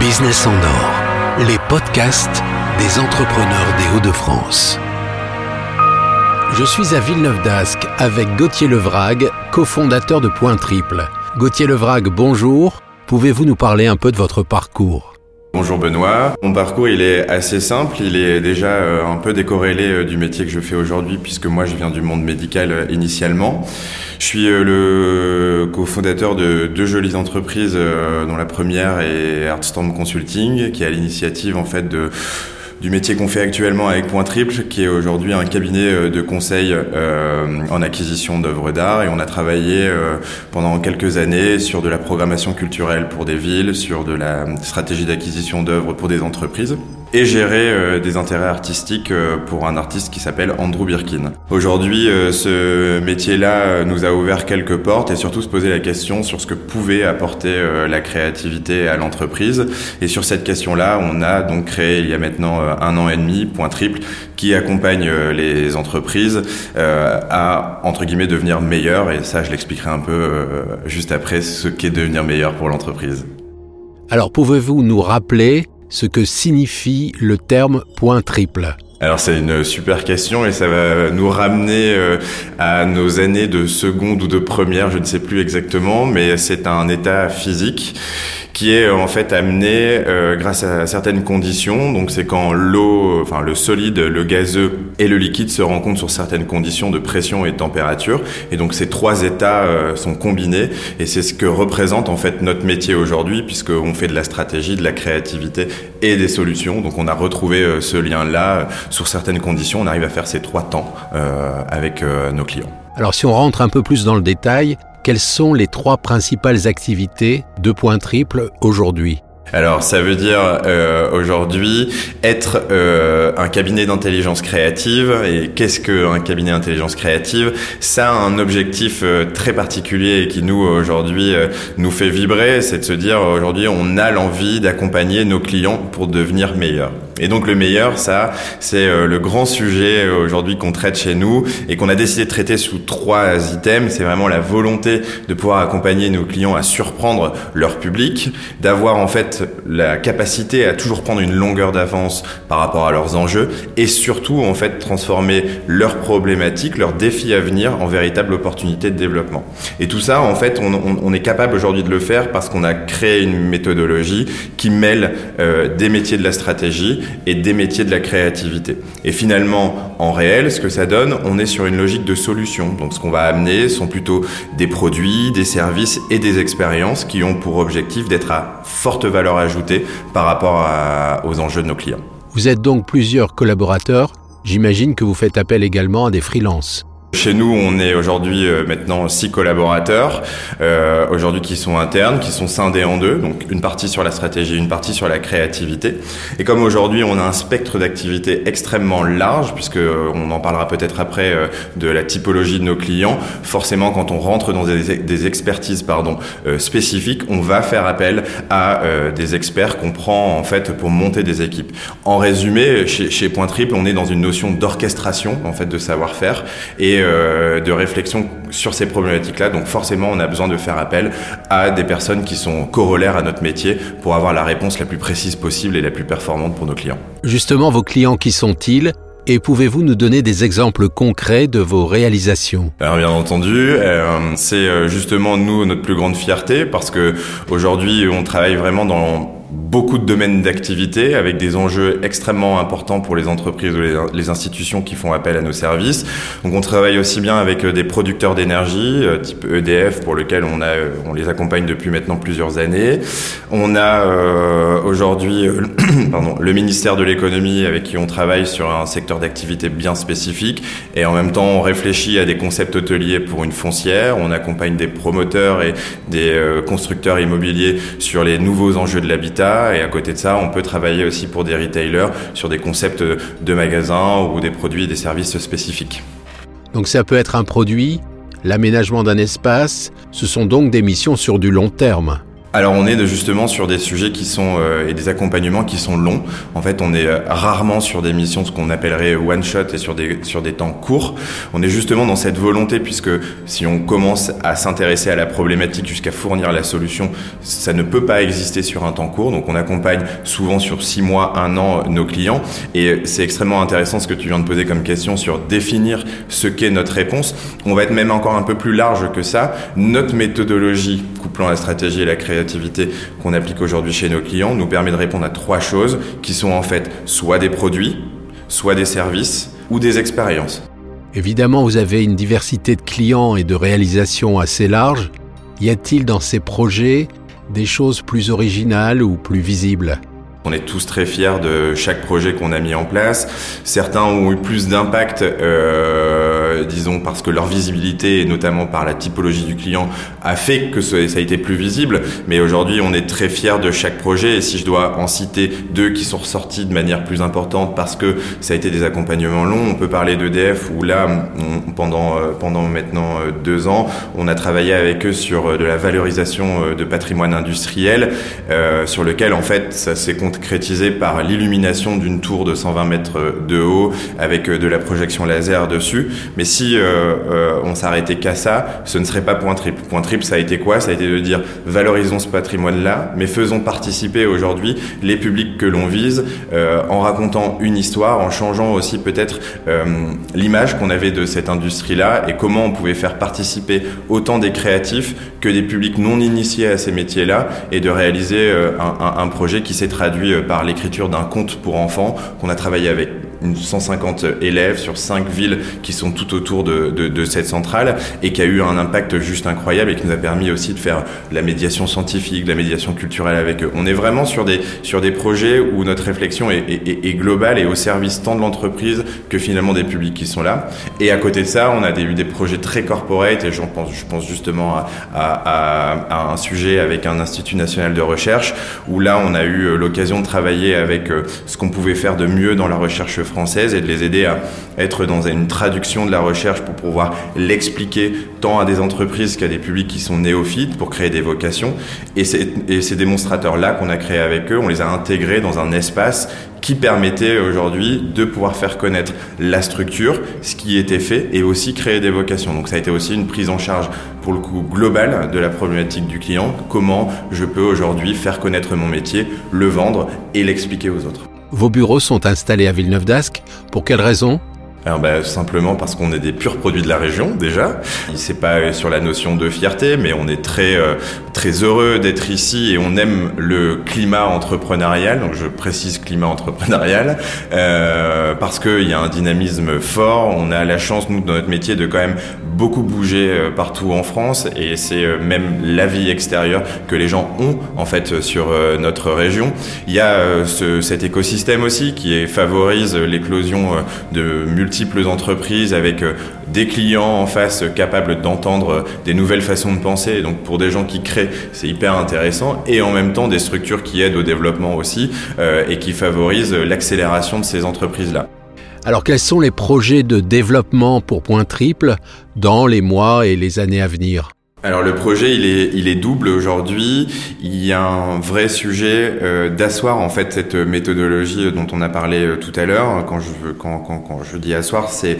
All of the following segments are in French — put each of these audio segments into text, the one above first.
Business en or, les podcasts des entrepreneurs des Hauts-de-France. Je suis à Villeneuve d'Ascq avec Gauthier Levrague, cofondateur de Point Triple. Gauthier Levrague, bonjour. Pouvez-vous nous parler un peu de votre parcours? Bonjour Benoît. Mon parcours il est assez simple, il est déjà euh, un peu décorrélé euh, du métier que je fais aujourd'hui puisque moi je viens du monde médical euh, initialement. Je suis le cofondateur de deux jolies entreprises dont la première est Artstorm Consulting qui à l'initiative en fait de du métier qu'on fait actuellement avec Point Triple, qui est aujourd'hui un cabinet euh, de conseil euh, en acquisition d'œuvres d'art. Et on a travaillé euh, pendant quelques années sur de la programmation culturelle pour des villes, sur de la stratégie d'acquisition d'œuvres pour des entreprises et gérer euh, des intérêts artistiques euh, pour un artiste qui s'appelle Andrew Birkin. Aujourd'hui, euh, ce métier-là nous a ouvert quelques portes et surtout se poser la question sur ce que pouvait apporter la créativité à l'entreprise. Et sur cette question-là, on a donc créé il y a maintenant un an et demi Point Triple qui accompagne les entreprises à entre guillemets devenir meilleures. Et ça, je l'expliquerai un peu juste après ce qu'est devenir meilleur pour l'entreprise. Alors, pouvez-vous nous rappeler ce que signifie le terme point triple alors c'est une super question et ça va nous ramener euh, à nos années de seconde ou de première, je ne sais plus exactement, mais c'est un état physique qui est en fait amené euh, grâce à certaines conditions. Donc c'est quand l'eau, enfin le solide, le gazeux et le liquide se rencontrent sur certaines conditions de pression et de température. Et donc ces trois états euh, sont combinés et c'est ce que représente en fait notre métier aujourd'hui puisqu'on fait de la stratégie, de la créativité et des solutions. Donc on a retrouvé ce lien-là sur certaines conditions. On arrive à faire ces trois temps avec nos clients. Alors si on rentre un peu plus dans le détail, quelles sont les trois principales activités de Point Triple aujourd'hui? Alors ça veut dire euh, aujourd'hui être euh, un cabinet d'intelligence créative. Et qu'est-ce qu'un cabinet d'intelligence créative? Ça a un objectif euh, très particulier et qui nous aujourd'hui nous fait vibrer, c'est de se dire aujourd'hui on a l'envie d'accompagner nos clients pour devenir meilleurs. Et donc le meilleur, ça, c'est le grand sujet aujourd'hui qu'on traite chez nous et qu'on a décidé de traiter sous trois items. C'est vraiment la volonté de pouvoir accompagner nos clients à surprendre leur public, d'avoir en fait la capacité à toujours prendre une longueur d'avance par rapport à leurs enjeux et surtout en fait transformer leurs problématiques, leurs défis à venir en véritable opportunité de développement. Et tout ça en fait on, est capable aujourd'hui de le faire parce qu'on a créé une méthodologie qui mêle euh, des métiers de la stratégie et des métiers de la créativité. Et finalement en réel ce que ça donne, on est sur une logique de solution. Donc ce qu'on va amener sont plutôt des produits, des services et des expériences qui ont pour objectif d'être à forte valeur ajouter par rapport aux enjeux de nos clients. Vous êtes donc plusieurs collaborateurs. J'imagine que vous faites appel également à des freelances. Chez nous, on est aujourd'hui euh, maintenant six collaborateurs, euh, aujourd'hui qui sont internes, qui sont scindés en deux, donc une partie sur la stratégie, une partie sur la créativité. Et comme aujourd'hui, on a un spectre d'activité extrêmement large, puisque euh, on en parlera peut-être après euh, de la typologie de nos clients, forcément, quand on rentre dans des, des expertises pardon spécifiques, on va faire appel à des experts qu'on prend en fait pour monter des équipes. En résumé, chez, chez Point Triple, on est dans une notion d'orchestration en fait de savoir-faire et euh, de réflexion sur ces problématiques-là. Donc forcément, on a besoin de faire appel à des personnes qui sont corollaires à notre métier pour avoir la réponse la plus précise possible et la plus performante pour nos clients. Justement, vos clients, qui sont-ils? Et pouvez-vous nous donner des exemples concrets de vos réalisations? Alors bien entendu, euh, c'est euh, justement nous notre plus grande fierté parce que aujourd'hui on travaille vraiment dans beaucoup de domaines d'activité avec des enjeux extrêmement importants pour les entreprises ou les, institutions qui font appel à nos services. Donc on travaille aussi bien avec euh, des producteurs d'énergie euh, type EDF pour lequel euh, on les accompagne depuis maintenant plusieurs années. On a aujourd'hui pardon, le ministère de l'économie avec qui on travaille sur un secteur d'activité bien spécifique et en même temps on réfléchit à des concepts hôteliers pour une foncière, on accompagne des promoteurs et des constructeurs immobiliers sur les nouveaux enjeux de l'habitat et à côté de ça, on peut travailler aussi pour des retailers sur des concepts de magasins ou des produits et des services spécifiques. Donc ça peut être un produit, l'aménagement d'un espace, ce sont donc des missions sur du long terme. Alors on est justement sur des sujets qui sont euh, et des accompagnements qui sont longs. En fait, on est euh, rarement sur des missions ce qu'on appellerait one shot et sur des sur des temps courts. On est justement dans cette volonté puisque si on commence à s'intéresser à la problématique jusqu'à fournir la solution, ça ne peut pas exister sur un temps court. Donc on accompagne souvent sur six mois, un an nos clients et c'est extrêmement intéressant ce que tu viens de poser comme question sur définir ce qu'est notre réponse. On va être même encore un peu plus large que ça. Notre méthodologie couplant la stratégie et la création qu'on applique aujourd'hui chez nos clients nous permet de répondre à trois choses qui sont en fait soit des produits, soit des services ou des expériences. Évidemment, vous avez une diversité de clients et de réalisations assez large. Y a-t-il dans ces projets des choses plus originales ou plus visibles? On est tous très fiers de chaque projet qu'on a mis en place. Certains ont eu plus d'impact, euh, disons, parce que leur visibilité, et notamment par la typologie du client, a fait que ça a été plus visible. Mais aujourd'hui, on est très fiers de chaque projet. Et si je dois en citer deux qui sont ressortis de manière plus importante parce que ça a été des accompagnements longs, on peut parler d'EDF où là, pendant, euh, pendant maintenant euh, deux ans, on a travaillé avec eux sur euh, de la valorisation de patrimoine industriel, euh, sur lequel en fait ça s'est concrétisé par l'illumination d'une tour de 120 mètres de haut avec euh, de la projection laser dessus. Si euh, euh, on s'arrêtait qu'à ça, ce ne serait pas point triple. Point triple, ça a été quoi? Ça a été de dire valorisons ce patrimoine-là, mais faisons participer aujourd'hui les publics que l'on vise en racontant une histoire, en changeant aussi peut-être l'image qu'on avait de cette industrie-là et comment on pouvait faire participer autant des créatifs que des publics non initiés à ces métiers-là et de réaliser un, projet qui s'est traduit euh, par l'écriture d'un conte pour enfants qu'on a travaillé avec une 150 élèves sur cinq villes qui sont autour de, de, de, cette centrale et qui a eu un impact juste incroyable et qui nous a permis aussi de faire la médiation scientifique, la médiation culturelle avec eux. On est vraiment sur des, sur des projets où notre réflexion est, globale et au service tant de l'entreprise que finalement des publics qui sont là. Et à côté de ça, on a eu des projets très corporate et je pense justement à, un sujet avec un institut national de recherche où là, on a eu l'occasion de travailler avec euh, ce qu'on pouvait faire de mieux dans la recherche française et de les aider à être dans une traduction de la recherche pour pouvoir l'expliquer tant à des entreprises qu'à des publics qui sont néophytes pour créer des vocations. Et, ces démonstrateurs-là qu'on a créés avec eux, on les a intégrés dans un espace qui permettait aujourd'hui de pouvoir faire connaître la structure, ce qui était fait et aussi créer des vocations. Donc ça a été aussi une prise en charge pour le coup globale de la problématique du client, comment je peux aujourd'hui faire connaître mon métier, le vendre et l'expliquer aux autres. Vos bureaux sont installés à Villeneuve d'Ascq. Pour quelle raison? Ben, simplement parce qu'on est des purs produits de la région déjà. C'est pas sur la notion de fierté, mais on est très euh, très heureux d'être ici et on aime le climat entrepreneurial. Donc je précise climat entrepreneurial euh, parce qu'il y a un dynamisme fort. On a la chance nous dans notre métier de quand même beaucoup bouger euh, partout en France et c'est euh, même la vie extérieure que les gens ont en fait sur notre région. Il y a ce, cet écosystème aussi qui favorise l'éclosion de multiples entreprises avec euh, des clients en face capables d'entendre des nouvelles façons de penser. donc pour des gens qui créent, c'est hyper intéressant. Et en même temps des structures qui aident au développement aussi euh, et qui favorisent l'accélération de ces entreprises-là. Alors quels sont les projets de développement pour Point Triple dans les mois et les années à venir? Alors le projet il est il est double aujourd'hui. Il y a un vrai sujet euh, d'asseoir en fait cette méthodologie dont on a parlé euh, tout à l'heure. Quand je quand, quand, quand je dis asseoir, c'est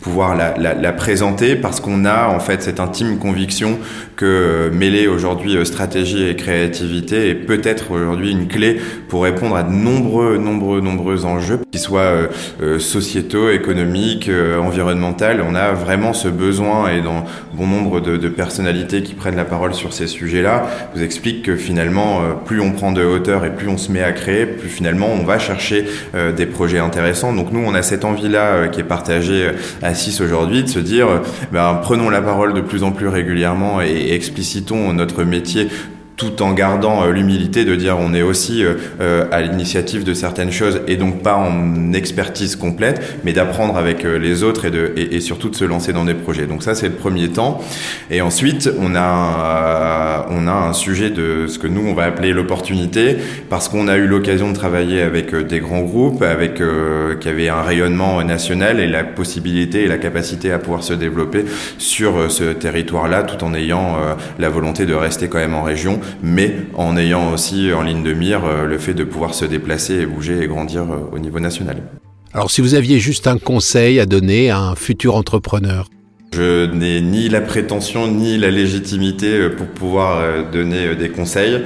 pouvoir la, la, la, présenter parce qu'on a en fait cette intime conviction que euh, mêler aujourd'hui euh, stratégie et créativité est peut-être aujourd'hui une clé pour répondre à de nombreux, nombreux, nombreux enjeux, qu'ils soient euh, sociétaux, économiques, environnementaux. On a vraiment ce besoin et dans bon nombre de, de personnalités qui prennent la parole sur ces sujets-là, vous explique que finalement, plus on prend de hauteur et plus on se met à créer, plus finalement on va chercher des projets intéressants. Donc nous, on a cette envie-là qui est partagée assis aujourd'hui, de se dire, ben, prenons la parole de plus en plus régulièrement et explicitons notre métier tout en gardant euh, l'humilité de dire on est aussi euh, euh, à l'initiative de certaines choses et donc pas en expertise complète, mais d'apprendre avec les autres et, de, et, surtout de se lancer dans des projets. Donc ça c'est le premier temps. Et ensuite on a on a un sujet de ce que nous on va appeler l'opportunité parce qu'on a eu l'occasion de travailler avec des grands groupes, avec qui avaient un rayonnement national et la possibilité et la capacité à pouvoir se développer sur ce territoire-là tout en ayant la volonté de rester quand même en région mais en ayant aussi en ligne de mire le fait de pouvoir se déplacer et bouger et grandir au niveau national. Alors si vous aviez juste un conseil à donner à un futur entrepreneur je n'ai ni la prétention ni la légitimité pour pouvoir donner des conseils.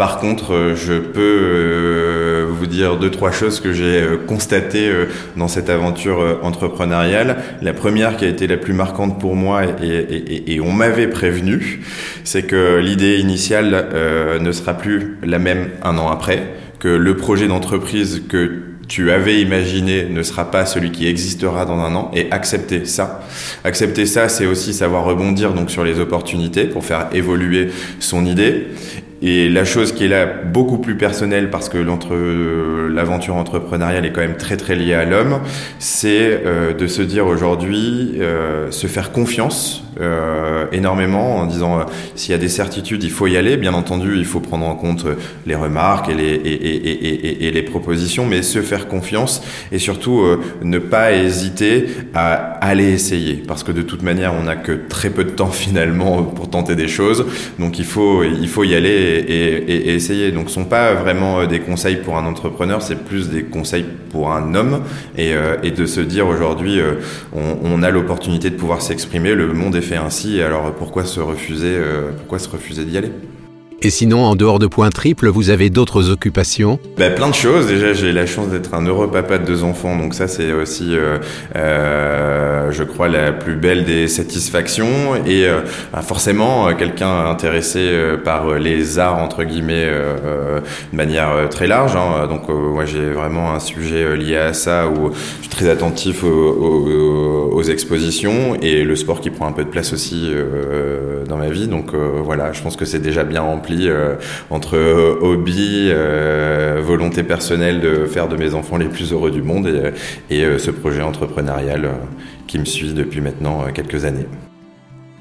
Par contre, je peux vous dire deux, trois choses que j'ai constatées dans cette aventure entrepreneuriale. La première qui a été la plus marquante pour moi, et, et on m'avait prévenu, c'est que l'idée initiale ne sera plus la même un an après, que le projet d'entreprise que tu avais imaginé ne sera pas celui qui existera dans un an et accepter ça. Accepter ça, c'est aussi savoir rebondir donc sur les opportunités pour faire évoluer son idée et la chose qui est là beaucoup plus personnelle parce que l'aventure entrepreneuriale est quand même très très liée à l'homme, c'est euh, de se dire aujourd'hui, euh, se faire confiance euh, énormément en disant s'il y a des certitudes, il faut y aller. Bien entendu, il faut prendre en compte les remarques et les, et, et, et, et les propositions, mais se faire confiance et surtout ne pas hésiter à aller essayer parce que de toute manière, on n'a que très peu de temps finalement pour tenter des choses. Donc il faut, il faut y aller et, essayer. Donc, ce sont pas vraiment euh, des conseils pour un entrepreneur, c'est plus des conseils pour un homme et, euh, de se dire aujourd'hui, euh, on, a l'opportunité de pouvoir s'exprimer, le monde est fait ainsi, alors pourquoi se refuser, pourquoi se refuser d'y aller? Et sinon, en dehors de Point Triple, vous avez d'autres occupations? Bah, Plein de choses. Déjà, j'ai la chance d'être un heureux papa de deux enfants, donc ça, c'est aussi, euh, euh, je crois, la plus belle des satisfactions. Et euh, bah, forcément, quelqu'un intéressé par les arts, entre guillemets, de manière très large. Hein. Donc, moi, j'ai vraiment un sujet lié à ça où je suis très attentif aux, aux, expositions et le sport qui prend un peu de place aussi dans ma vie. Donc, voilà, je pense que c'est déjà bien rempli euh, entre euh, hobby, euh, volonté personnelle de faire de mes enfants les plus heureux du monde et, ce projet entrepreneurial qui me suit depuis maintenant quelques années.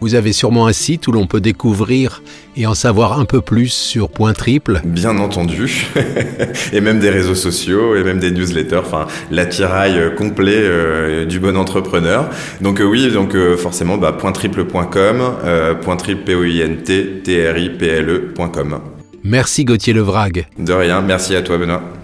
Vous avez sûrement un site où l'on peut découvrir et en savoir un peu plus sur Point Triple Bien entendu, et même des réseaux sociaux, et même des newsletters, enfin l'attirail complet du bon entrepreneur. Donc oui, donc forcément, bah, pointriple.com, point triple p o i n t t r i p l e.com. Merci Gauthier Levrague. De rien, merci à toi Benoît.